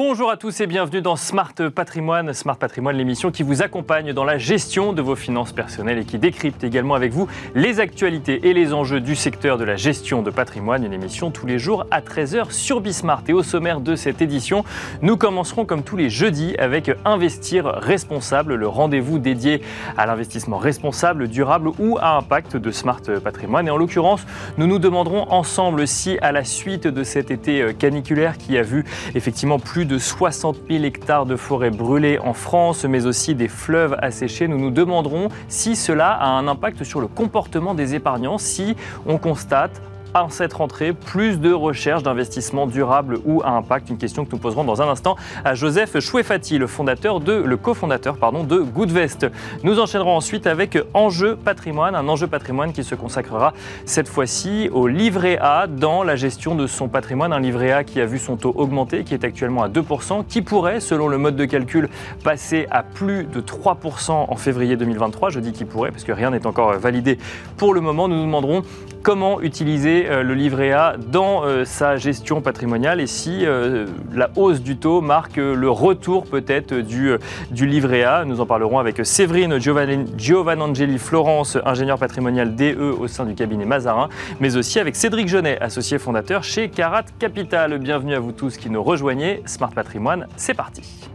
Bonjour à tous et bienvenue dans Smart Patrimoine. Smart Patrimoine, l'émission qui vous accompagne dans la gestion de vos finances personnelles et qui décrypte également avec vous les actualités et les enjeux du secteur de la gestion de patrimoine. Une émission tous les jours à 13h sur Bismart. Et au sommaire de cette édition, nous commencerons comme tous les jeudis avec Investir responsable, le rendez-vous dédié à l'investissement responsable, durable ou à impact de Smart Patrimoine. Et en l'occurrence, nous nous demanderons ensemble si à la suite de cet été caniculaire qui a vu effectivement plus de 60 000 hectares de forêts brûlées en France, mais aussi des fleuves asséchés. Nous nous demanderons si cela a un impact sur le comportement des épargnants, si on constate en cette rentrée plus de recherche d'investissement durable ou à impact Une question que nous poserons dans un instant à Joseph Chouefati, le fondateur de, le cofondateur de Goodvest. Nous enchaînerons ensuite avec Enjeu patrimoine, un enjeu patrimoine qui se consacrera cette fois-ci au livret A dans la gestion de son patrimoine. Un livret A qui a vu son taux augmenter, qui est actuellement à 2%, qui pourrait, selon le mode de calcul, passer à plus de 3% en février 2023. Je dis qu'il pourrait parce que rien n'est encore validé pour le moment. Nous nous demanderons comment utiliser euh, le livret A dans euh, sa gestion patrimoniale et si euh, la hausse du taux marque le retour peut-être du, du livret A. Nous en parlerons avec Séverine Giovanangeli Florence, ingénieure patrimoniale DE au sein du cabinet Mazarin, mais aussi avec Cédric Genet, associé fondateur chez Carat Capital. Bienvenue à vous tous qui nous rejoignez. Smart Patrimoine, c'est parti.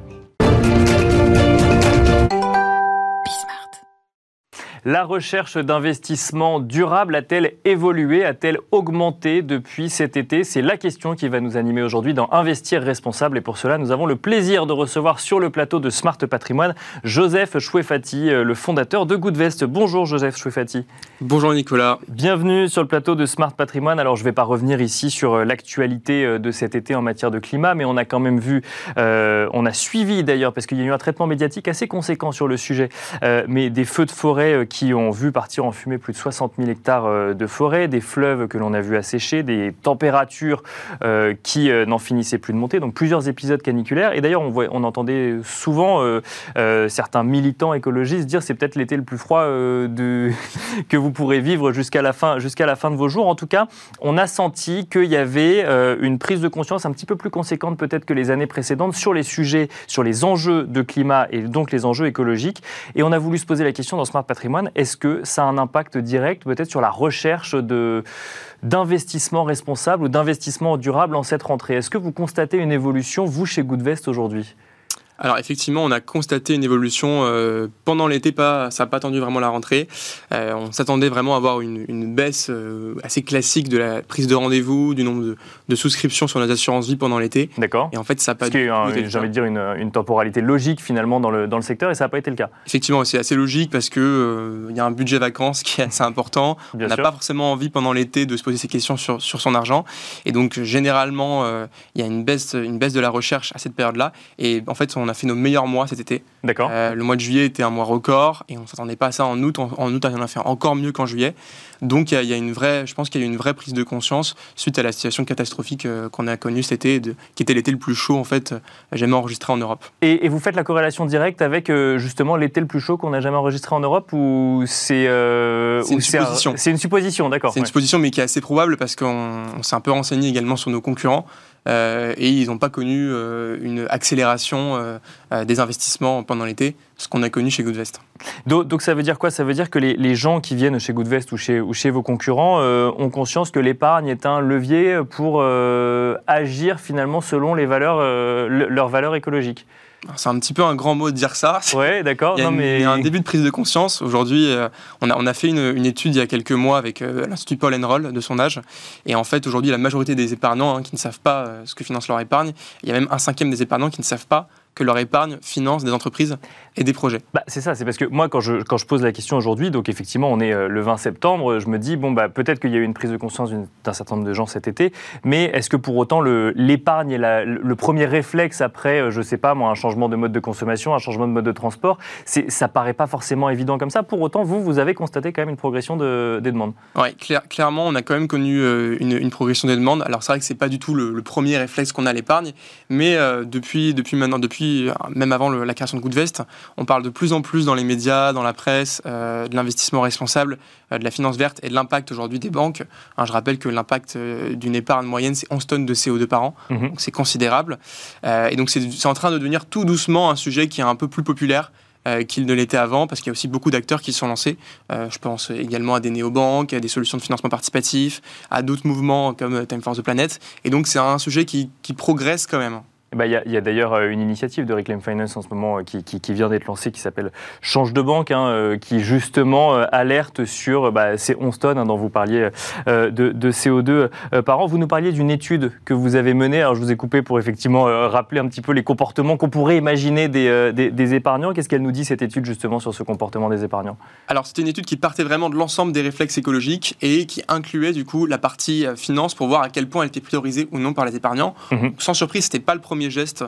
La recherche d'investissement durable a-t-elle évolué, a-t-elle augmenté depuis cet été? C'est la question qui va nous animer aujourd'hui dans Investir responsable. Et pour cela, nous avons le plaisir de recevoir sur le plateau de Smart Patrimoine Joseph Chouefati, euh, le fondateur de Goodvest. Bonjour Joseph Chouefati. Bonjour Nicolas. Bienvenue sur le plateau de Smart Patrimoine. Alors je ne vais pas revenir ici sur euh, l'actualité euh, de cet été en matière de climat, mais on a quand même vu, on a suivi d'ailleurs, parce qu'il y a eu un traitement médiatique assez conséquent sur le sujet, mais des feux de forêt qui ont vu partir en fumée plus de 60 000 hectares euh, de forêt, des fleuves que l'on a vu assécher, des températures euh, qui euh, n'en finissaient plus de monter, donc plusieurs épisodes caniculaires. Et d'ailleurs, on, entendait souvent certains militants écologistes dire c'est peut-être l'été le plus froid que vous pourrez vivre jusqu'à la, fin, jusqu'à la fin de vos jours. En tout cas, on a senti qu'il y avait une prise de conscience un petit peu plus conséquente peut-être que les années précédentes sur les sujets, sur les enjeux de climat et donc les enjeux écologiques. Et on a voulu se poser la question dans Smart Patrimoine, est-ce que ça a un impact direct peut-être sur la recherche de, d'investissement responsable ou d'investissement durable en cette rentrée? Est-ce que vous constatez une évolution, vous, chez Goodvest aujourd'hui? Alors effectivement, on a constaté une évolution euh, pendant l'été, pas, ça n'a pas attendu vraiment la rentrée. Euh, on s'attendait vraiment à avoir une, baisse euh, assez classique de la prise de rendez-vous, du nombre de, souscriptions sur les assurances vie pendant l'été. D'accord. Et en fait, ça n'a pas été J'ai envie de dire une, temporalité logique finalement dans le, dans le secteur et ça n'a pas été le cas. Effectivement, c'est assez logique parce qu'il il y a un budget vacances qui est assez important. on n'a pas forcément envie pendant l'été de se poser ces questions sur, sur son argent. Et donc généralement, il y a une baisse, une baisse de la recherche à cette période-là. Et en fait, on on a fait nos meilleurs mois cet été. D'accord. Euh, le mois de juillet était un mois record et on ne s'attendait pas à ça en août. En, août, on a fait encore mieux qu'en juillet. Donc il y, a une vraie, je pense qu'il y a eu une vraie prise de conscience suite à la situation catastrophique euh, qu'on a connue cet été, de, qui était l'été le plus chaud en fait euh, jamais enregistré en Europe. Et, vous faites la corrélation directe avec justement l'été le plus chaud qu'on a jamais enregistré en Europe ou c'est une supposition C'est une supposition, d'accord. C'est une supposition mais qui est assez probable parce qu'on s'est un peu renseigné également sur nos concurrents. Euh, et ils n'ont pas connu euh, une accélération euh, des investissements pendant l'été, ce qu'on a connu chez Goodvest. Donc, ça veut dire quoi? Ça veut dire que les, les, gens qui viennent chez Goodvest ou chez, ou chez vos concurrents ont conscience que l'épargne est un levier pour agir finalement selon les valeurs, leurs valeurs écologiques c'est un petit peu un grand mot de dire ça. Ouais, d'accord. Il, mais... il y a un début de prise de conscience. Aujourd'hui, euh, on, a, on a fait une, une, étude il y a quelques mois avec euh, l'Institut Paul Enroll de son âge. Et en fait, aujourd'hui, la majorité des épargnants hein, qui ne savent pas euh, ce que finance leur épargne, il y a même un cinquième des épargnants qui ne savent pas que leur épargne finance des entreprises et des projets. Bah, c'est ça, c'est parce que moi, quand je, quand je pose la question aujourd'hui, donc effectivement, on est euh, le 20 septembre, je me dis, bon, bah, peut-être qu'il y a eu une prise de conscience d'un certain nombre de gens cet été, mais est-ce que pour autant l'épargne est la, le premier réflexe après, euh, je sais pas, moi, un changement de mode de consommation, un changement de mode de transport, ça paraît pas forcément évident comme ça. Pour autant, vous, vous avez constaté quand même une progression de, des demandes. Oui, clairement, on a quand même connu euh, une, progression des demandes. Alors, c'est vrai que c'est pas du tout le, premier réflexe qu'on a à l'épargne, mais depuis, depuis maintenant, depuis depuis, même avant la création de Goodvest, on parle de plus en plus dans les médias, dans la presse, de l'investissement responsable, de la finance verte et de l'impact aujourd'hui des banques. Hein, je rappelle que l'impact d'une épargne moyenne, c'est 11 tonnes de CO2 par an, mhm. donc c'est considérable. et donc c'est en train de devenir tout doucement un sujet qui est un peu plus populaire euh, qu'il ne l'était avant, parce qu'il y a aussi beaucoup d'acteurs qui se sont lancés. Euh, je pense également à des néobanques, à des solutions de financement participatif, à d'autres mouvements comme Time for the Planet. Et donc c'est un sujet qui, qui progresse quand même. Eh ben, il y a, d'ailleurs euh, une initiative de Reclaim Finance en ce moment euh, qui, vient d'être lancée qui s'appelle Change de banque, hein, euh, qui justement alerte sur bah, ces 11 tonnes hein, dont vous parliez de, CO2 par an. Vous nous parliez d'une étude que vous avez menée. Alors je vous ai coupé pour effectivement rappeler un petit peu les comportements qu'on pourrait imaginer des, épargnants. Qu'est-ce qu'elle nous dit cette étude justement sur ce comportement des épargnants? Alors c'était une étude qui partait vraiment de l'ensemble des réflexes écologiques et qui incluait du coup la partie finance pour voir à quel point elle était priorisée ou non par les épargnants. Mmh Sans surprise, c'était pas le premier geste,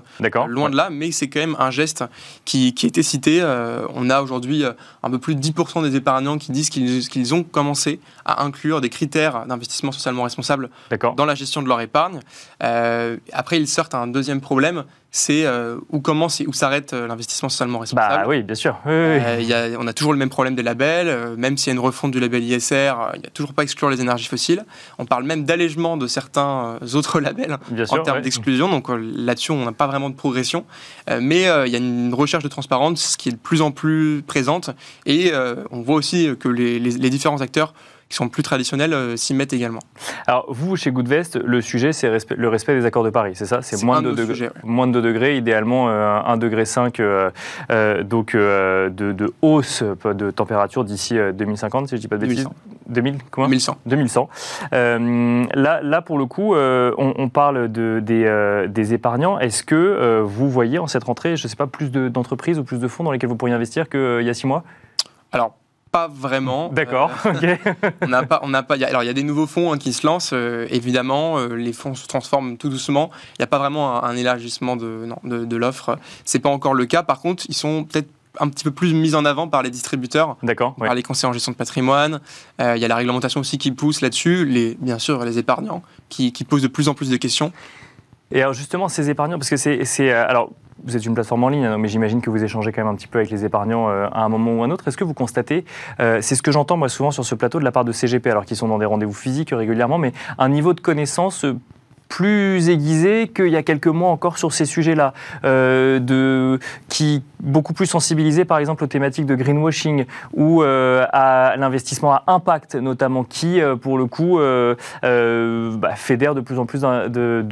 loin de là, mais c'est quand même un geste qui, qui était cité. Euh, on a aujourd'hui euh, un peu plus de 10% des épargnants qui disent qu'ils ont commencé à inclure des critères d'investissement socialement responsable dans la gestion de leur épargne. Euh, après, ils sortent un deuxième problème, c'est euh, où commence et où s'arrête euh, l'investissement socialement responsable. Bah oui, bien sûr. Euh, on a toujours le même problème des labels, même s'il y a une refonte du label ISR, il n'y a toujours pas exclure les énergies fossiles. On parle même d'allègement de certains autres labels en termes d'exclusion, donc là-dessus on n'a pas vraiment de progression. mais il y a une recherche de transparence qui est de plus en plus présente et on voit aussi que les différents acteurs qui sont plus traditionnels euh, s'y mettent également. Alors, vous, chez Goodvest, le sujet, c'est le respect des accords de Paris, c'est ça? C'est moins, de degrés, moins de 2 degrés, idéalement euh, 1 degré 5 euh, euh, donc, de, de, hausse de température d'ici 2050, si je ne dis pas de bêtises. 2000, comment? 2100. 2100. là, là, pour le coup, on, parle de, des, des épargnants. Est-ce que vous voyez en cette rentrée, je ne sais pas, plus d'entreprises ou plus de fonds dans lesquels vous pourriez investir qu'il y a six mois? Alors, pas vraiment. D'accord. Euh, on n'a pas, on n'a pas. alors il y a des nouveaux fonds hein, qui se lancent. Euh, évidemment, euh, les fonds se transforment tout doucement. Il n'y a pas vraiment un, élargissement de, non, de, de l'offre. C'est pas encore le cas. Par contre, ils sont peut-être un petit peu plus mis en avant par les distributeurs, D'accord, par les conseillers en gestion de patrimoine. Il y a la réglementation aussi qui pousse là-dessus. Les, bien sûr, les épargnants qui, qui posent de plus en plus de questions. Et alors justement, ces épargnants, parce que c'est, alors vous êtes une plateforme en ligne, hein, mais j'imagine que vous échangez quand même un petit peu avec les épargnants euh, à un moment ou un autre. Est-ce que vous constatez, euh, c'est ce que j'entends moi souvent sur ce plateau de la part de CGP, alors qu'ils sont dans des rendez-vous physiques régulièrement, mais un niveau de connaissance plus aiguisé qu'il y a quelques mois encore sur ces sujets-là, euh, de, qui beaucoup plus sensibilisé par exemple aux thématiques de greenwashing ou euh, à l'investissement à impact notamment, qui euh, pour le coup bah, fédère de plus en plus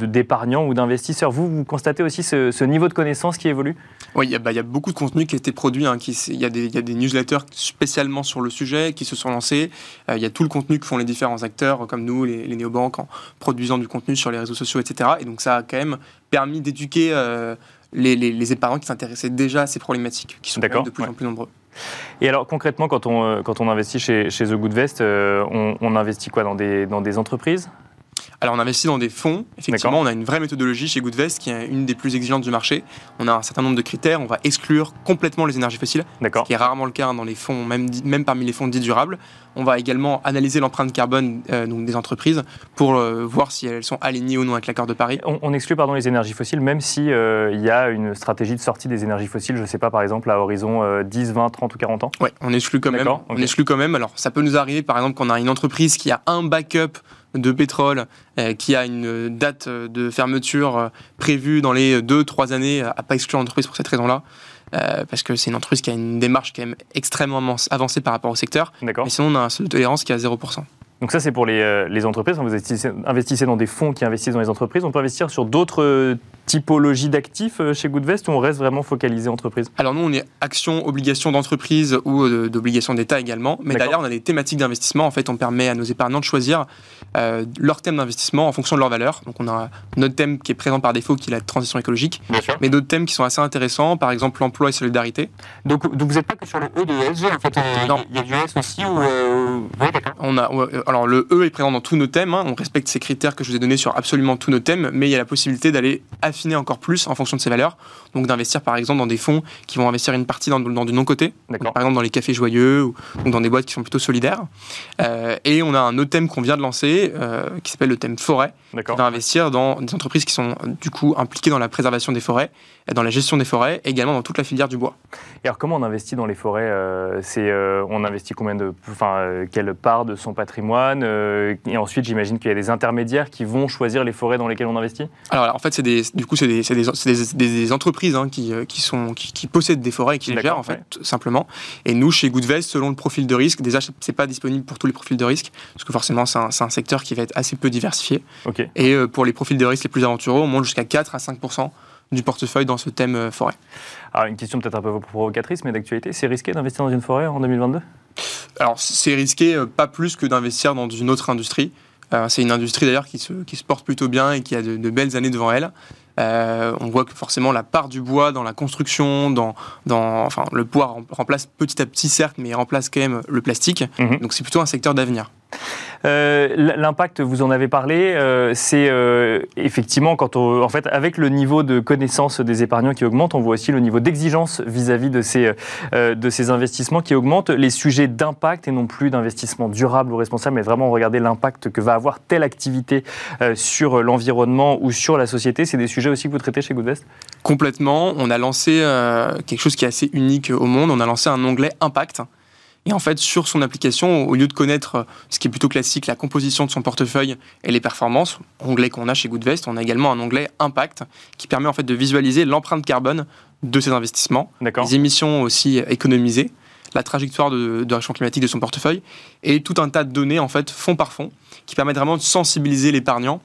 d'épargnants ou d'investisseurs. Vous, vous constatez aussi ce, niveau de connaissance qui évolue? Oui, il y, a beaucoup de contenu qui a été produit. Hein, il, y a des, y, a des newsletters spécialement sur le sujet qui se sont lancés. Il y a tout le contenu que font les différents acteurs comme nous, les, les néobanques, en produisant du contenu sur les réseaux sociaux, etc. Et donc ça a quand même permis d'éduquer euh, les, les, épargnants qui s'intéressaient déjà à ces problématiques, qui sont de plus en plus nombreux. Et alors concrètement, quand on, euh, quand on investit chez, chez The Good Vest, euh, on, on, investit quoi dans des, dans des entreprises? Alors on investit dans des fonds. Effectivement, on a une vraie méthodologie chez Goodvest qui est une des plus exigeantes du marché. On a un certain nombre de critères. On va exclure complètement les énergies fossiles, ce qui est rarement le cas dans les fonds, même, même parmi les fonds dits durables. On va également analyser l'empreinte carbone euh, donc des entreprises pour euh, voir si elles sont alignées ou non avec l'accord de Paris. On, exclut pardon les énergies fossiles, même si euh, il y a une stratégie de sortie des énergies fossiles. Je ne sais pas, par exemple, à horizon 10, 20, 30 ou 40 ans. Oui, on exclut quand même. On exclut quand même. Alors ça peut nous arriver, par exemple, qu'on a une entreprise qui a un backup de pétrole euh, qui a une date de fermeture euh, prévue dans les 2-3 années, à pas exclure l'entreprise pour cette raison-là. Euh, parce que c'est une entreprise qui a une démarche quand même extrêmement avancée par rapport au secteur. Mais sinon, on a un seuil de tolérance qui est à 0%. Donc ça, c'est pour les, les entreprises. Vous investissez, dans des fonds qui investissent dans les entreprises. On peut investir sur d'autres typologie d'actifs euh, chez Goodvest ou on reste vraiment focalisé entreprise? Alors nous, on est action, obligation d'entreprise ou euh, d'obligation d'État également. Mais d'ailleurs, on a des thématiques d'investissement. En fait, on permet à nos épargnants de choisir euh, leur thème d'investissement en fonction de leur valeur. Donc on a notre thème qui est présent par défaut, qui est la transition écologique. Mais d'autres thèmes qui sont assez intéressants, par exemple l'emploi et solidarité. Donc, donc vous n'êtes pas que sur le E de ESG, en fait. non. Il y a du S aussi ou... on a, alors alors le E est présent dans tous nos thèmes, hein. on respecte ces critères que je vous ai donnés sur absolument tous nos thèmes, mais il y a la possibilité d'aller affiner encore plus en fonction de ces valeurs, donc d'investir par exemple dans des fonds qui vont investir une partie dans, du non-côté, par exemple dans les cafés joyeux ou, dans des boîtes qui sont plutôt solidaires. Euh, et on a un autre thème qu'on vient de lancer euh, qui s'appelle le thème forêt, qui va investir dans des entreprises qui sont du coup impliquées dans la préservation des forêts, dans la gestion des forêts, et également dans toute la filière du bois. Et alors comment on investit dans les forêts euh, C'est on investit combien de, enfin quelle part de son patrimoine Et ensuite j'imagine qu'il y a des intermédiaires qui vont choisir les forêts dans lesquelles on investit? Alors en fait c'est des, du coup c'est des, des, des, entreprises hein, qui, qui, sont qui, possèdent des forêts et qui les gèrent en fait simplement. Et nous chez Goodvest selon le profil de risque, déjà c'est pas disponible pour tous les profils de risque parce que forcément c'est un, un, secteur qui va être assez peu diversifié. Et euh, pour les profils de risque les plus aventureux, on monte jusqu'à 4 à 5 du portefeuille dans ce thème euh, forêt. Alors une question peut-être un peu provocatrice, mais d'actualité, c'est risqué d'investir dans une forêt en 2022 Alors c'est risqué euh, pas plus que d'investir dans une autre industrie. c'est une industrie d'ailleurs qui se, qui se porte plutôt bien et qui a de, belles années devant elle. On voit que forcément la part du bois dans la construction, dans, dans enfin le bois remplace petit à petit certes, mais il remplace quand même le plastique. Mhm. Donc c'est plutôt un secteur d'avenir. Euh, l'impact, vous en avez parlé, euh, c'est euh, effectivement en fait, avec le niveau de connaissance des épargnants qui augmente, on voit aussi le niveau d'exigence vis-à-vis de ces, de ces investissements qui augmente. Les sujets d'impact et non plus d'investissement durable ou responsable, mais vraiment regarder l'impact que va avoir telle activité sur l'environnement ou sur la société, c'est des sujets aussi que vous traitez chez Goodvest? Complètement. On a lancé quelque chose qui est assez unique au monde. On a lancé un onglet impact et en fait, sur son application, au lieu de connaître euh, ce qui est plutôt classique, la composition de son portefeuille et les performances, onglet qu'on a chez Goodvest, on a également un onglet Impact qui permet en fait de visualiser l'empreinte carbone de ses investissements, les émissions aussi économisées, la trajectoire de, de réchauffement climatique de son portefeuille et tout un tas de données en fait fond par fond qui permettent vraiment de sensibiliser l'épargnant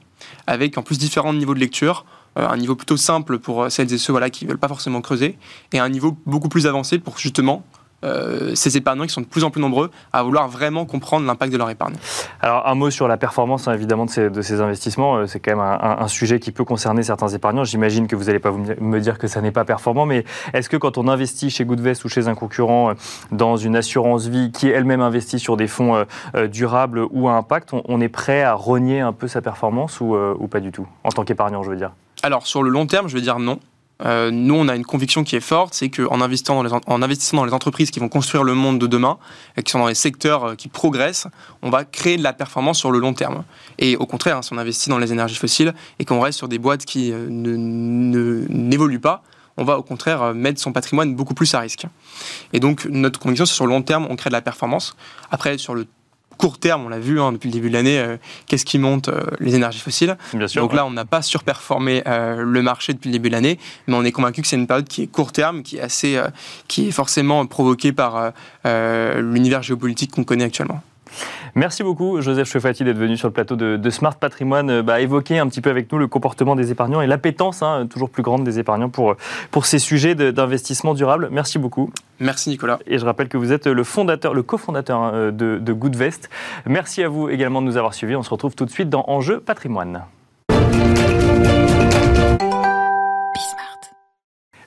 avec en plus différents niveaux de lecture euh, un niveau plutôt simple pour celles et ceux voilà, qui ne veulent pas forcément creuser, et un niveau beaucoup plus avancé pour justement euh, ces épargnants qui sont de plus en plus nombreux à vouloir vraiment comprendre l'impact de leur épargne. Alors un mot sur la performance hein, évidemment de ces, de ces investissements, euh, c'est quand même un, sujet qui peut concerner certains épargnants. J'imagine que vous n'allez pas me dire que ça n'est pas performant, mais est-ce que quand on investit chez Goodvest ou chez un concurrent euh, dans une assurance vie qui elle-même investit sur des fonds durables ou à impact, on, est prêt à renier un peu sa performance ou, ou pas du tout, en tant qu'épargnant je veux dire alors sur le long terme, je veux dire non. Euh, nous, on a une conviction qui est forte, c'est qu'en investissant, dans les, en investissant dans les entreprises qui vont construire le monde de demain, et qui sont dans les secteurs euh, qui progressent, on va créer de la performance sur le long terme. Et au contraire, hein, si on investit dans les énergies fossiles et qu'on reste sur des boîtes qui euh, n'évoluent pas, on va au contraire mettre son patrimoine beaucoup plus à risque. Et donc, notre conviction, c'est sur le long terme, on crée de la performance. Après, sur le court terme, on l'a vu hein, depuis le début de l'année, euh, qu'est-ce qui monte euh, Les énergies fossiles. Bien sûr, Donc là, on n'a pas surperformé euh, le marché depuis le début de l'année, mais on est convaincu que c'est une période qui est court terme, qui est assez, qui est forcément provoquée par l'univers géopolitique qu'on connaît actuellement. Merci beaucoup, Joseph Chefati, d'être venu sur le plateau de, Smart Patrimoine, euh, bah, évoquer un petit peu avec nous le comportement des épargnants et l'appétence hein, toujours plus grande des épargnants pour, pour ces sujets d'investissement durable. Merci beaucoup. Merci Nicolas. Et je rappelle que vous êtes le fondateur, le cofondateur hein, de, de Goodvest. Merci à vous également de nous avoir suivis. On se retrouve tout de suite dans Enjeu Patrimoine.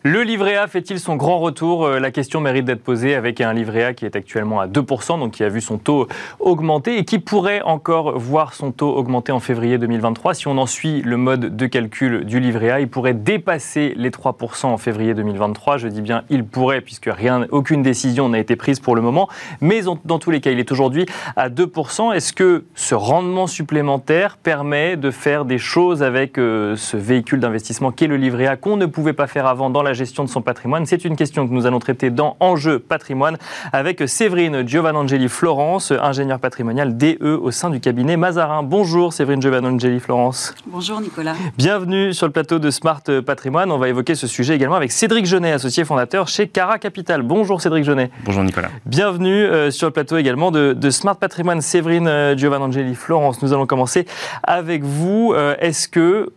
Le livret A fait-il son grand retour? Euh, La question mérite d'être posée avec un livret A qui est actuellement à 2%, donc qui a vu son taux augmenter et qui pourrait encore voir son taux augmenter en février 2023. Si on en suit le mode de calcul du livret A, il pourrait dépasser les 3% en février 2023. Je dis bien il pourrait puisque aucune décision n'a été prise pour le moment. Mais dans tous les cas, il est aujourd'hui à 2%. Est-ce que ce rendement supplémentaire permet de faire des choses avec euh, ce véhicule d'investissement qu'est le livret A qu'on ne pouvait pas faire avant dans la gestion de son patrimoine C'est une question que nous allons traiter dans Enjeu patrimoine avec Séverine Giovanangeli Florence, ingénieure patrimoniale DE au sein du cabinet Mazarin. Bonjour Séverine Giovanangeli Florence. Bonjour Nicolas. Bienvenue sur le plateau de Smart Patrimoine. On va évoquer ce sujet également avec Cédric Genet, associé fondateur chez Cara Capital. Bonjour Cédric Genet. Bonjour Nicolas. Bienvenue euh, sur le plateau également de, Smart Patrimoine. Séverine euh, Giovanangeli Florence, nous allons commencer avec vous. Euh, est-ce que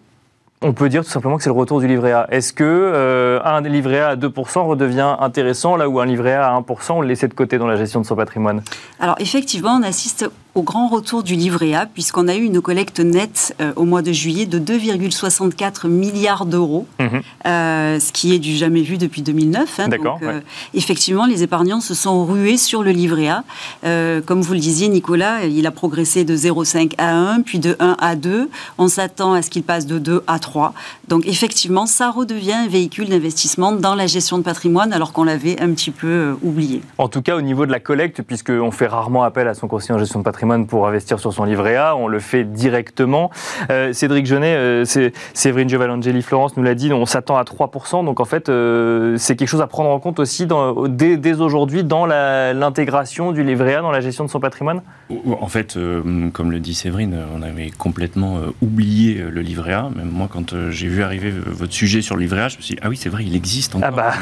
on peut dire tout simplement que c'est le retour du livret A. Est-ce que euh, un livret A à 2% redevient intéressant là où un livret A à 1%, on le laissait de côté dans la gestion de son patrimoine? Alors effectivement, on assiste au grand retour du livret A, puisqu'on a eu une collecte nette euh, au mois de juillet de 2,64 milliards d'euros, mhm. euh, ce qui est du jamais vu depuis 2009. Hein. D'accord. Effectivement, les épargnants se sont rués sur le livret A. comme vous le disiez, Nicolas, il a progressé de 0,5 à 1, puis de 1 à 2. On s'attend à ce qu'il passe de 2 à 3. Donc effectivement, ça redevient un véhicule d'investissement dans la gestion de patrimoine, alors qu'on l'avait un petit peu oublié. En tout cas, au niveau de la collecte, puisqu'on fait rarement appel à son conseiller en gestion de patrimoine pour investir sur son livret A, on le fait directement. Euh, Cédric Genet, euh, Séverine Giovanangeli, Florence nous l'a dit, on s'attend à 3%, donc en fait, euh, c'est quelque chose à prendre en compte aussi dans, dès, dès aujourd'hui dans l'intégration du livret A dans la gestion de son patrimoine? En fait, comme le dit Séverine, on avait complètement oublié le livret A. Même moi, quand j'ai vu arriver votre sujet sur le livret A, je me suis dit, ah oui, c'est vrai, il existe encore. Ah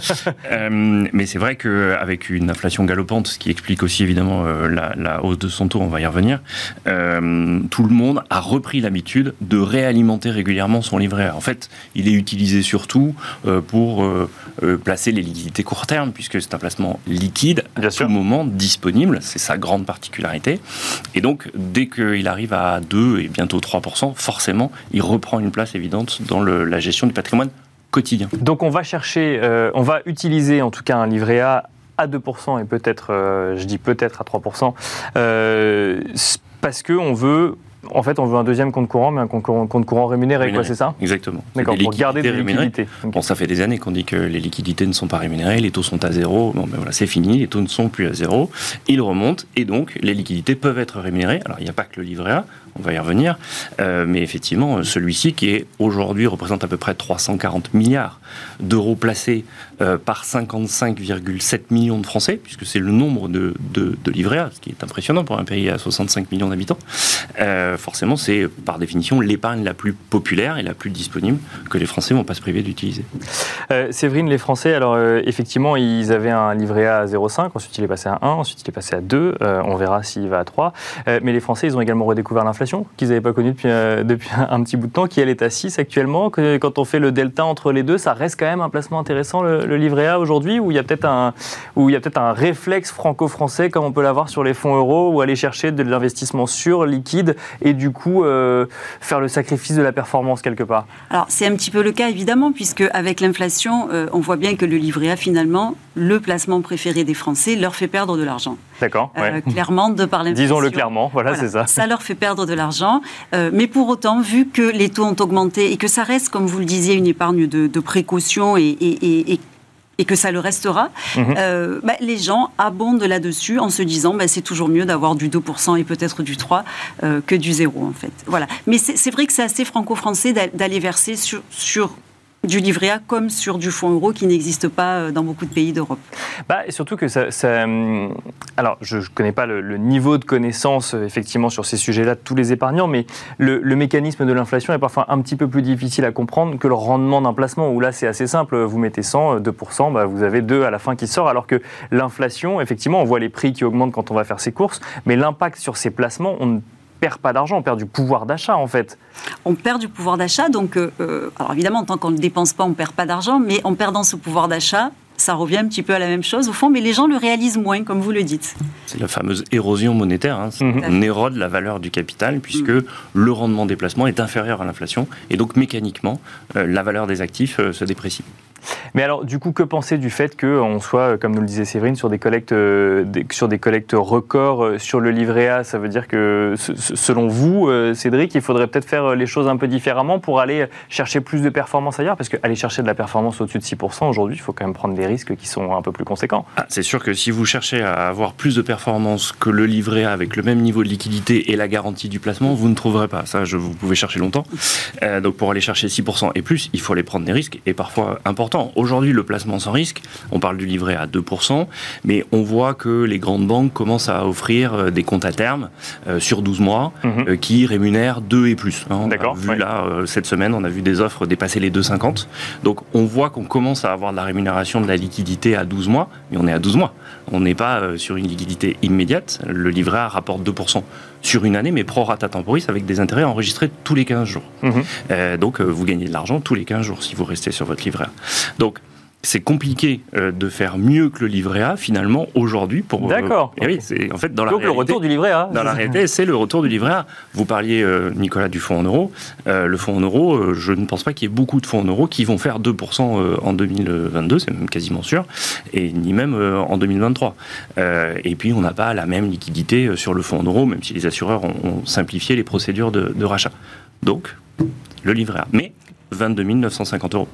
bah. mais c'est vrai qu'avec une inflation galopante, ce qui explique aussi évidemment la, hausse de son on va y revenir, euh, tout le monde a repris l'habitude de réalimenter régulièrement son livret A. En fait, il est utilisé surtout euh, pour placer les liquidités court terme, puisque c'est un placement liquide, à tout moment disponible, c'est sa grande particularité. Et donc, dès qu'il arrive à 2 et bientôt 3%, forcément, il reprend une place évidente dans la gestion du patrimoine quotidien. Donc on va chercher, on va utiliser en tout cas un livret A à 2% et peut-être, euh, je dis peut-être à 3%, euh, parce qu'on veut en fait, on veut un deuxième compte courant, mais un compte courant, rémunéré, quoi, c'est ça? Exactement. D'accord, pour garder des liquidités. Bon, ça fait des années qu'on dit que les liquidités ne sont pas rémunérées, les taux sont à zéro. Bon, ben voilà, c'est fini, les taux ne sont plus à zéro. Ils remontent, et donc les liquidités peuvent être rémunérées. Alors, il n'y a pas que le livret A, on va y revenir, euh, mais effectivement, celui-ci qui est aujourd'hui représente à peu près 340 milliards d'euros placés euh, par 55,7 millions de Français, puisque c'est le nombre de, de, livrets A, ce qui est impressionnant pour un pays à 65 millions d'habitants. Euh, forcément, c'est par définition l'épargne la plus populaire et la plus disponible que les Français ne vont pas se priver d'utiliser. Séverine, les Français, alors effectivement, ils avaient un livret A à 0,5, ensuite il est passé à 1, ensuite il est passé à 2, on verra s'il va à 3. mais les Français, ils ont également redécouvert l'inflation qu'ils n'avaient pas connue depuis, euh, depuis un, petit bout de temps, qui elle est à 6 actuellement. Quand on fait le delta entre les deux, ça reste quand même un placement intéressant, le, livret A aujourd'hui, où il y a peut-être un, peut un réflexe franco-français, comme on peut l'avoir sur les fonds euros, ou aller chercher de l'investissement sûr, liquide, et du coup euh, faire le sacrifice de la performance quelque part. Alors c'est un petit peu le cas évidemment, puisque avec l'inflation, euh, on voit bien que le livret A finalement, le placement préféré des Français, leur fait perdre de l'argent. D'accord. clairement, de par l'inflation. Disons-le clairement, voilà, c'est ça. Ça leur fait perdre de l'argent. Euh, mais pour autant, vu que les taux ont augmenté et que ça reste, comme vous le disiez, une épargne de, précaution et, et, que ça le restera, euh, bah, les gens abondent là-dessus en se disant bah, c'est toujours mieux d'avoir du 2% et peut-être du 3% euh, que du 0 en fait. Voilà. Mais c'est vrai que c'est assez franco-français d'aller verser sur, sur du livret A comme sur du fonds euro qui n'existe pas euh, dans beaucoup de pays d'Europe. Bah, et surtout que ça, hum, alors je ne connais pas le, niveau de connaissance euh, effectivement sur ces sujets-là de tous les épargnants, mais le, mécanisme de l'inflation est parfois un petit peu plus difficile à comprendre que le rendement d'un placement, où là c'est assez simple, vous mettez 100, 2%, euh, bah, vous avez 2 à la fin qui sort, alors que l'inflation, effectivement, on voit les prix qui augmentent quand on va faire ses courses, mais l'impact sur ces placements, on ne perd pas d'argent, on perd du pouvoir d'achat en fait. On perd du pouvoir d'achat, donc euh, euh, alors évidemment, tant qu'on ne dépense pas, on ne perd pas d'argent, mais en perdant ce pouvoir d'achat, ça revient un petit peu à la même chose au fond, mais les gens le réalisent moins, comme vous le dites. C'est la fameuse érosion monétaire. Hein. Mhm. On érode la valeur du capital puisque mhm. le rendement des placements est inférieur à l'inflation et donc mécaniquement, euh, la valeur des actifs se déprécie. Mais alors, du coup, que penser du fait qu'on soit, comme nous le disait Séverine, sur des collectes, euh, sur des collectes records euh, sur le livret A Ça veut dire que, selon vous, euh, Cédric, il faudrait peut-être faire les choses un peu différemment pour aller chercher plus de performance ailleurs? Parce qu'aller chercher de la performance au-dessus de 6%, aujourd'hui, il faut quand même prendre des risques qui sont un peu plus conséquents. Ah, c'est sûr que si vous cherchez à avoir plus de performance que le livret A avec le même niveau de liquidité et la garantie du placement, vous ne trouverez pas. Ça, vous pouvez chercher longtemps. donc, pour aller chercher 6% et plus, il faut aller prendre des risques, et parfois importants. Aujourd'hui, le placement sans risque, on parle du livret à 2%, mais on voit que les grandes banques commencent à offrir euh, des comptes à terme euh, sur 12 mois mhm. euh, qui rémunèrent 2 et plus. Hein. D'accord. Vu là, cette semaine, on a vu des offres dépasser les 2,50. Donc on voit qu'on commence à avoir de la rémunération de la liquidité à 12 mois, mais on est à 12 mois. On n'est pas sur une liquidité immédiate. Le livret A rapporte 2% sur une année, mais pro rata temporis avec des intérêts enregistrés tous les 15 jours. Mhm. donc vous gagnez de l'argent tous les 15 jours si vous restez sur votre livret. Donc c'est compliqué euh, de faire mieux que le livret A finalement aujourd'hui pour. Euh, D'accord. et oui, c'est en fait dans la Donc le retour du livret A. Dans la réalité, c'est le retour du livret A. Vous parliez Nicolas du fonds en euros. le fonds en euros, je ne pense pas qu'il y ait beaucoup de fonds en euros qui vont faire 2% en 2022, c'est même quasiment sûr, et ni même en 2023. et puis on n'a pas la même liquidité sur le fonds en euros, même si les assureurs ont, simplifié les procédures de, de rachat. Donc le livret A. Mais 22 950 euros.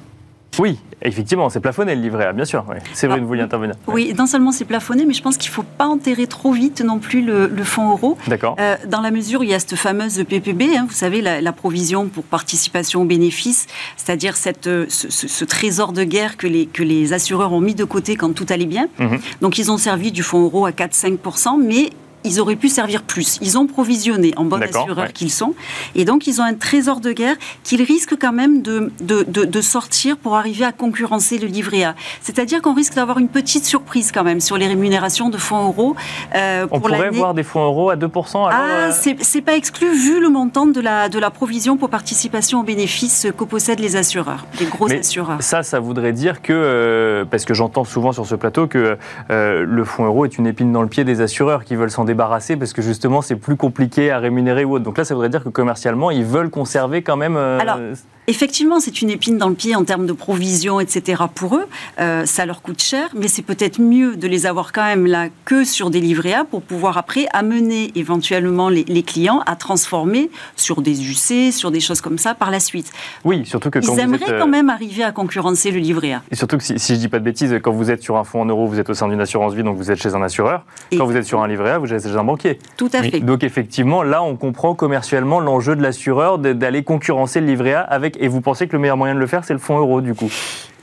Oui, effectivement, c'est plafonné le livret A, bien sûr. C'est vrai, vous vouliez intervenir. Oui, non seulement c'est plafonné, mais je pense qu'il ne faut pas enterrer trop vite non plus le, fonds euro. D'accord. Euh, dans la mesure où il y a cette fameuse PPB, hein, vous savez, la, provision pour participation aux bénéfices, c'est-à-dire cette, euh, ce, trésor de guerre que les, que les assureurs ont mis de côté quand tout allait bien. Mhm. Donc ils ont servi du fonds euro à 4-5%, mais ils auraient pu servir plus. Ils ont provisionné en bon assureur qu'ils sont. Et donc, ils ont un trésor de guerre qu'ils risquent quand même de, de, de, sortir pour arriver à concurrencer le livret A. C'est-à-dire qu'on risque d'avoir une petite surprise quand même sur les rémunérations de fonds euros. Euh, On pourrait voir des fonds euros à 2% Ah, euh c'est pas exclu vu le montant de la, de la provision pour participation aux bénéfices que possèdent les assureurs, les gros assureurs. Ça, ça voudrait dire que, euh, parce que j'entends souvent sur ce plateau que le fonds euro est une épine dans le pied des assureurs qui veulent s'en débarrasser parce que justement c'est plus compliqué à rémunérer ou autre. Donc là, ça voudrait dire que commercialement, ils veulent conserver quand même. Euh, Effectivement, c'est une épine dans le pied en termes de provisions, etc. pour eux. Euh, ça leur coûte cher, mais c'est peut-être mieux de les avoir quand même là que sur des livrets A pour pouvoir après amener éventuellement les, clients à transformer sur des UC, sur des choses comme ça par la suite. Oui, surtout que quand Ils aimeraient quand même arriver à concurrencer le livret A. Et surtout que si, si je dis pas de bêtises, quand vous êtes sur un fonds en euros, vous êtes au sein d'une assurance vie, donc vous êtes chez un assureur. quand vous êtes sur un livret A, vous êtes chez un banquier. Tout à fait. Donc effectivement, là, on comprend commercialement l'enjeu de l'assureur d'aller concurrencer le livret A avec et vous pensez que le meilleur moyen de le faire, c'est le fonds euro, du coup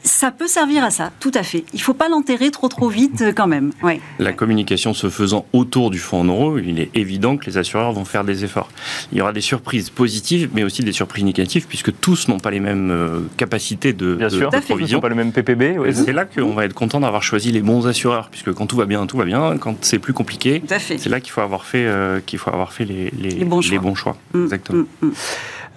ça peut servir à ça, tout à fait. Il ne faut pas l'enterrer trop trop vite euh, quand même. Ouais. La communication se faisant autour du fonds en euros, il est évident que les assureurs vont faire des efforts. Il y aura des surprises positives, mais aussi des surprises négatives, puisque tous n'ont pas les mêmes euh, capacités de, bien sûr, provision. Tous pas le même PPB. c'est là qu'on va être content d'avoir choisi les bons assureurs, puisque quand tout va bien, tout va bien. Quand c'est plus compliqué, c'est là qu'il faut avoir fait, euh, qu'il faut avoir fait les, les, bons, choix. Mm, Exactement. Mm, mm.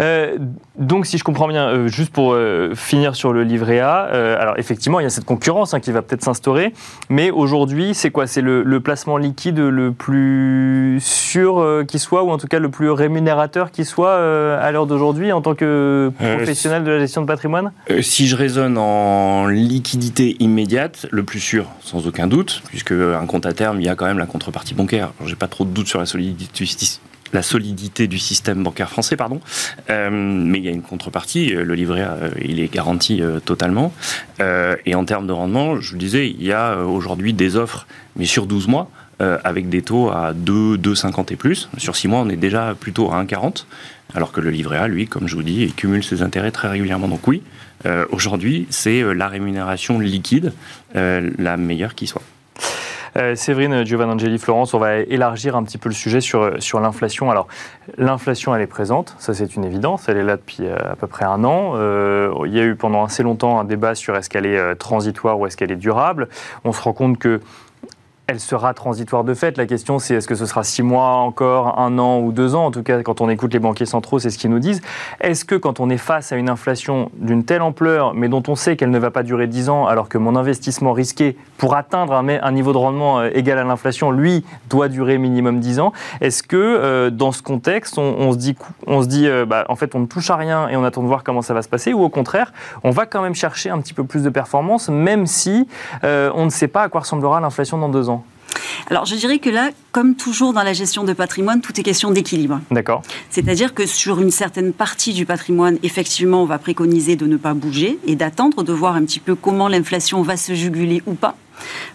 Euh, donc, si je comprends bien, euh, juste pour euh, finir sur le livret A, alors effectivement, il y a cette concurrence hein, qui va peut-être s'instaurer, mais aujourd'hui, c'est quoi? C'est le, placement liquide le plus sûr qui soit, ou en tout cas le plus rémunérateur qui soit à l'heure d'aujourd'hui en tant que professionnel de la gestion de patrimoine? Si je raisonne en liquidité immédiate, le plus sûr, sans aucun doute, puisque un compte à terme, il y a quand même la contrepartie bancaire. J'ai pas trop de doute sur la solidité la solidité du système bancaire français, pardon. Euh, mais il y a une contrepartie. Euh, le livret, euh, il est garanti totalement. et en termes de rendement, je vous disais, il y a aujourd'hui des offres, mais sur 12 mois, avec des taux à 2, 2,50 et plus. Sur 6 mois, on est déjà plutôt à 1,40. Alors que le livret A, lui, comme je vous dis, il cumule ses intérêts très régulièrement. Donc oui, aujourd'hui, c'est la rémunération liquide la meilleure qui soit. Euh, Séverine Giovannangeli Florence, on va élargir un petit peu le sujet sur, sur l'inflation. Alors, l'inflation, elle est présente, ça c'est une évidence, elle est là depuis euh, à peu près un an. Euh, il y a eu pendant assez longtemps un débat sur est-ce qu'elle est transitoire ou est-ce qu'elle est durable. On se rend compte que elle sera transitoire de fait. La question, c'est est-ce que ce sera six mois encore, un an ou deux ans? En tout cas, quand on écoute les banquiers centraux, c'est ce qu'ils nous disent. Est-ce que quand on est face à une inflation d'une telle ampleur, mais dont on sait qu'elle ne va pas durer dix ans, alors que mon investissement risqué pour atteindre un, niveau de rendement euh, égal à l'inflation, lui, doit durer minimum dix ans, est-ce que euh, dans ce contexte, on, se dit, on se dit euh, bah, en fait, on ne touche à rien et on attend de voir comment ça va se passer, ou au contraire, on va quand même chercher un petit peu plus de performance, même si on ne sait pas à quoi ressemblera l'inflation dans deux ans? Alors, je dirais que là, comme toujours dans la gestion de patrimoine, tout est question d'équilibre. D'accord. C'est-à-dire que sur une certaine partie du patrimoine, effectivement, on va préconiser de ne pas bouger et d'attendre, de voir un petit peu comment l'inflation va se juguler ou pas.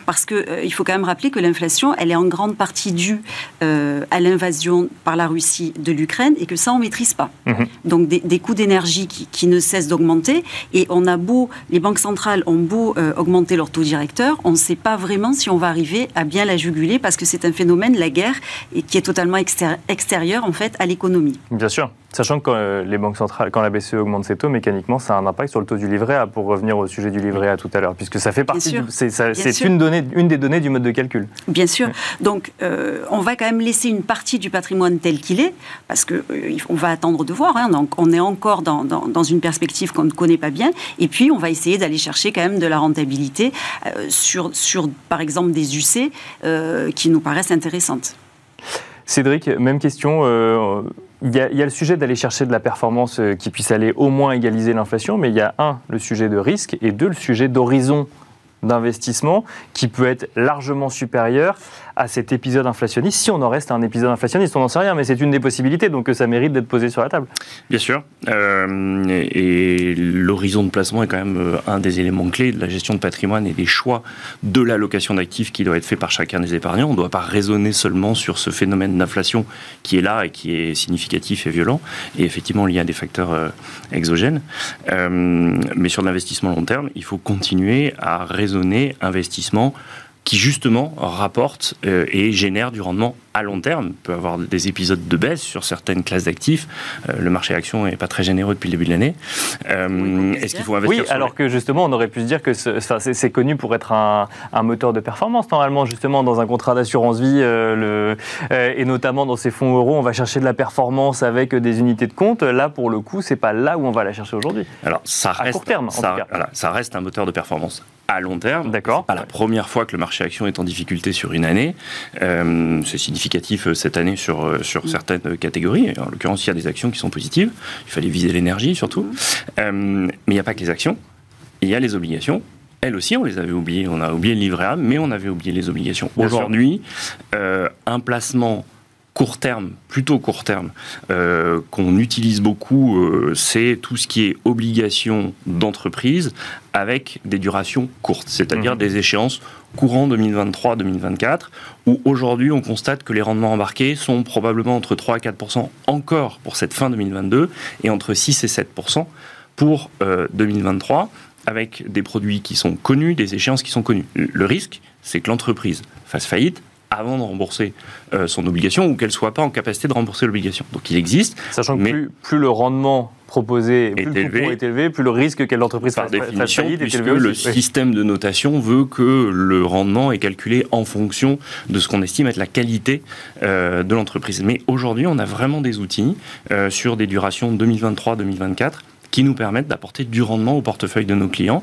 Parce qu'il euh, faut quand même rappeler que l'inflation, elle est en grande partie due euh, à l'invasion par la Russie de l'Ukraine et que ça, on ne maîtrise pas. Mhm. Donc des, coûts d'énergie qui, ne cessent d'augmenter et on a beau, les banques centrales ont beau euh, augmenter leur taux directeur, on ne sait pas vraiment si on va arriver à bien la juguler parce que c'est un phénomène, la guerre, et qui est totalement extérieur en fait à l'économie. Bien sûr. Sachant que quand, euh, les banques centrales, quand la BCE augmente ses taux, mécaniquement, ça a un impact sur le taux du livret A, pour revenir au sujet du livret A tout à l'heure, puisque ça fait partie, c'est une, donnée, une des données du mode de calcul. Bien sûr. Donc, euh, on va quand même laisser une partie du patrimoine tel qu'il est, parce qu'on euh, on va attendre de voir. Hein. donc, on est encore dans, dans, une perspective qu'on ne connaît pas bien. Et puis, on va essayer d'aller chercher quand même de la rentabilité sur, sur, par exemple, des UC qui nous paraissent intéressantes. Cédric, même question. Il y, a, le sujet d'aller chercher de la performance euh, qui puisse aller au moins égaliser l'inflation, mais il y a un, le sujet de risque, et deux, le sujet d'horizon d'investissement qui peut être largement supérieur à cet épisode inflationniste, si on en reste à un épisode inflationniste. On n'en sait rien, mais c'est une des possibilités, donc ça mérite d'être posé sur la table. Bien sûr. Euh, et l'horizon de placement est quand même euh, un des éléments clés de la gestion de patrimoine et des choix de l'allocation d'actifs qui doit être fait par chacun des épargnants. On ne doit pas raisonner seulement sur ce phénomène d'inflation qui est là et qui est significatif et violent, et effectivement lié à des facteurs euh, exogènes. mais sur l'investissement long terme, il faut continuer à raisonner investissement qui justement rapporte euh, et génère du rendement à long terme. Il peut avoir des épisodes de baisse sur certaines classes d'actifs. Euh, le marché action n'est pas très généreux depuis le début de l'année. Euh, est-ce qu'il faut investir Oui, alors que justement, on aurait pu se dire que c'est connu pour être un, moteur de performance. Normalement, justement, dans un contrat d'assurance vie, et notamment dans ces fonds euros, on va chercher de la performance avec des unités de compte. Là, pour le coup, c'est pas là où on va la chercher aujourd'hui. Alors, ça reste, à court terme, ça, ça reste un moteur de performance à long terme. D'accord. Pas la première fois que le marché action est en difficulté sur une année. Euh, c'est significatif euh, cette année sur, euh, sur mm. certaines catégories. En l'occurrence, il y a des actions qui sont positives. Il fallait viser l'énergie surtout. Mm. mais il n'y a pas que les actions. Il y a les obligations. Elles aussi, on les avait oubliées. On a oublié le livret A, mais on avait oublié les obligations. Aujourd'hui, un placement court terme, plutôt court terme, euh, qu'on utilise beaucoup, euh, c'est tout ce qui est obligation d'entreprise avec des durations courtes, c'est-à-dire mhm. des échéances courant 2023-2024, où aujourd'hui on constate que les rendements embarqués sont probablement entre 3 et 4% encore pour cette fin 2022 et entre 6 et 7 pour 2023 euh, avec des produits qui sont connus, des échéances qui sont connues. Le risque, c'est que l'entreprise fasse faillite, avant de rembourser euh, son obligation ou qu'elle ne soit pas en capacité de rembourser l'obligation. Donc il existe. Sachant que plus, plus, le rendement proposé plus le élevé, est élevé, plus le risque que l'entreprise fasse, définition, fasse puisque le système de notation veut que le rendement est calculé en fonction de ce qu'on estime être la qualité euh, de l'entreprise. Mais aujourd'hui, on a vraiment des outils euh, sur des durations 2023-2024 qui nous permettent d'apporter du rendement au portefeuille de nos clients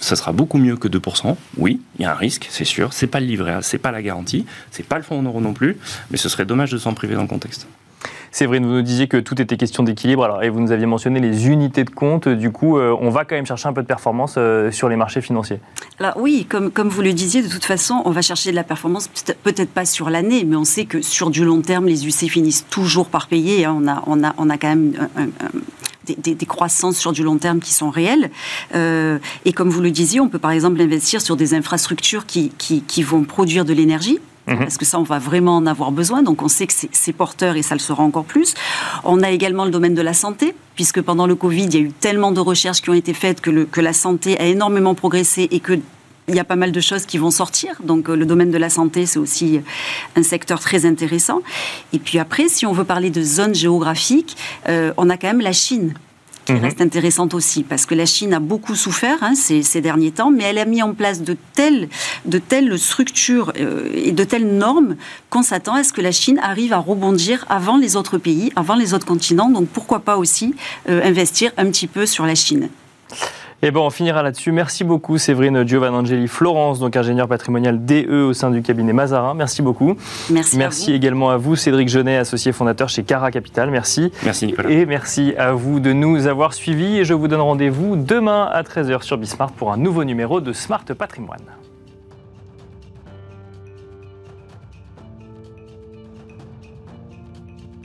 ça sera beaucoup mieux que 2%. Oui, il y a un risque, c'est sûr. C'est pas le livret A, c'est pas la garantie, c'est pas le fonds en euros non plus, mais ce serait dommage de s'en priver dans le contexte. Séverine, vous nous disiez que tout était question d'équilibre, alors, et vous nous aviez mentionné les unités de compte. Du coup, euh, on va quand même chercher un peu de performance euh, sur les marchés financiers. Alors oui, comme, comme vous le disiez, de toute façon, on va chercher de la performance, peut-être pas sur l'année, mais on sait que sur du long terme, les UC finissent toujours par payer. Hein. On, a, on, a, on a quand même un, des, croissances sur du long terme qui sont réelles. Euh, et comme vous le disiez, on peut par exemple investir sur des infrastructures qui, qui, vont produire de l'énergie. Mhm. Parce que ça, on va vraiment en avoir besoin? Donc, on sait que c'est porteur et ça le sera encore plus. On a également le domaine de la santé, puisque pendant le Covid, il y a eu tellement de recherches qui ont été faites que, la santé a énormément progressé et que il y a pas mal de choses qui vont sortir. Donc euh, le domaine de la santé, c'est aussi un secteur très intéressant. Et puis après, si on veut parler de zones géographiques, euh, on a quand même la Chine qui mhm. reste intéressante aussi, parce que la Chine a beaucoup souffert hein, ces, derniers temps, mais elle a mis en place de telles, de telles structures euh, et de telles normes qu'on s'attend à ce que la Chine arrive à rebondir avant les autres pays, avant les autres continents. Donc pourquoi pas aussi investir un petit peu sur la Chine et eh bon, on finira là-dessus. Merci beaucoup, Séverine Giovanangeli Florence, donc ingénieure patrimoniale DE au sein du cabinet Mazarin. Merci beaucoup. Merci. Merci également à vous, Cédric Genet, associé fondateur chez Cara Capital. Merci. Merci, Nicolas. Et merci à vous de nous avoir suivis. Et je vous donne rendez-vous demain à 13h sur Bismart pour un nouveau numéro de Smart Patrimoine.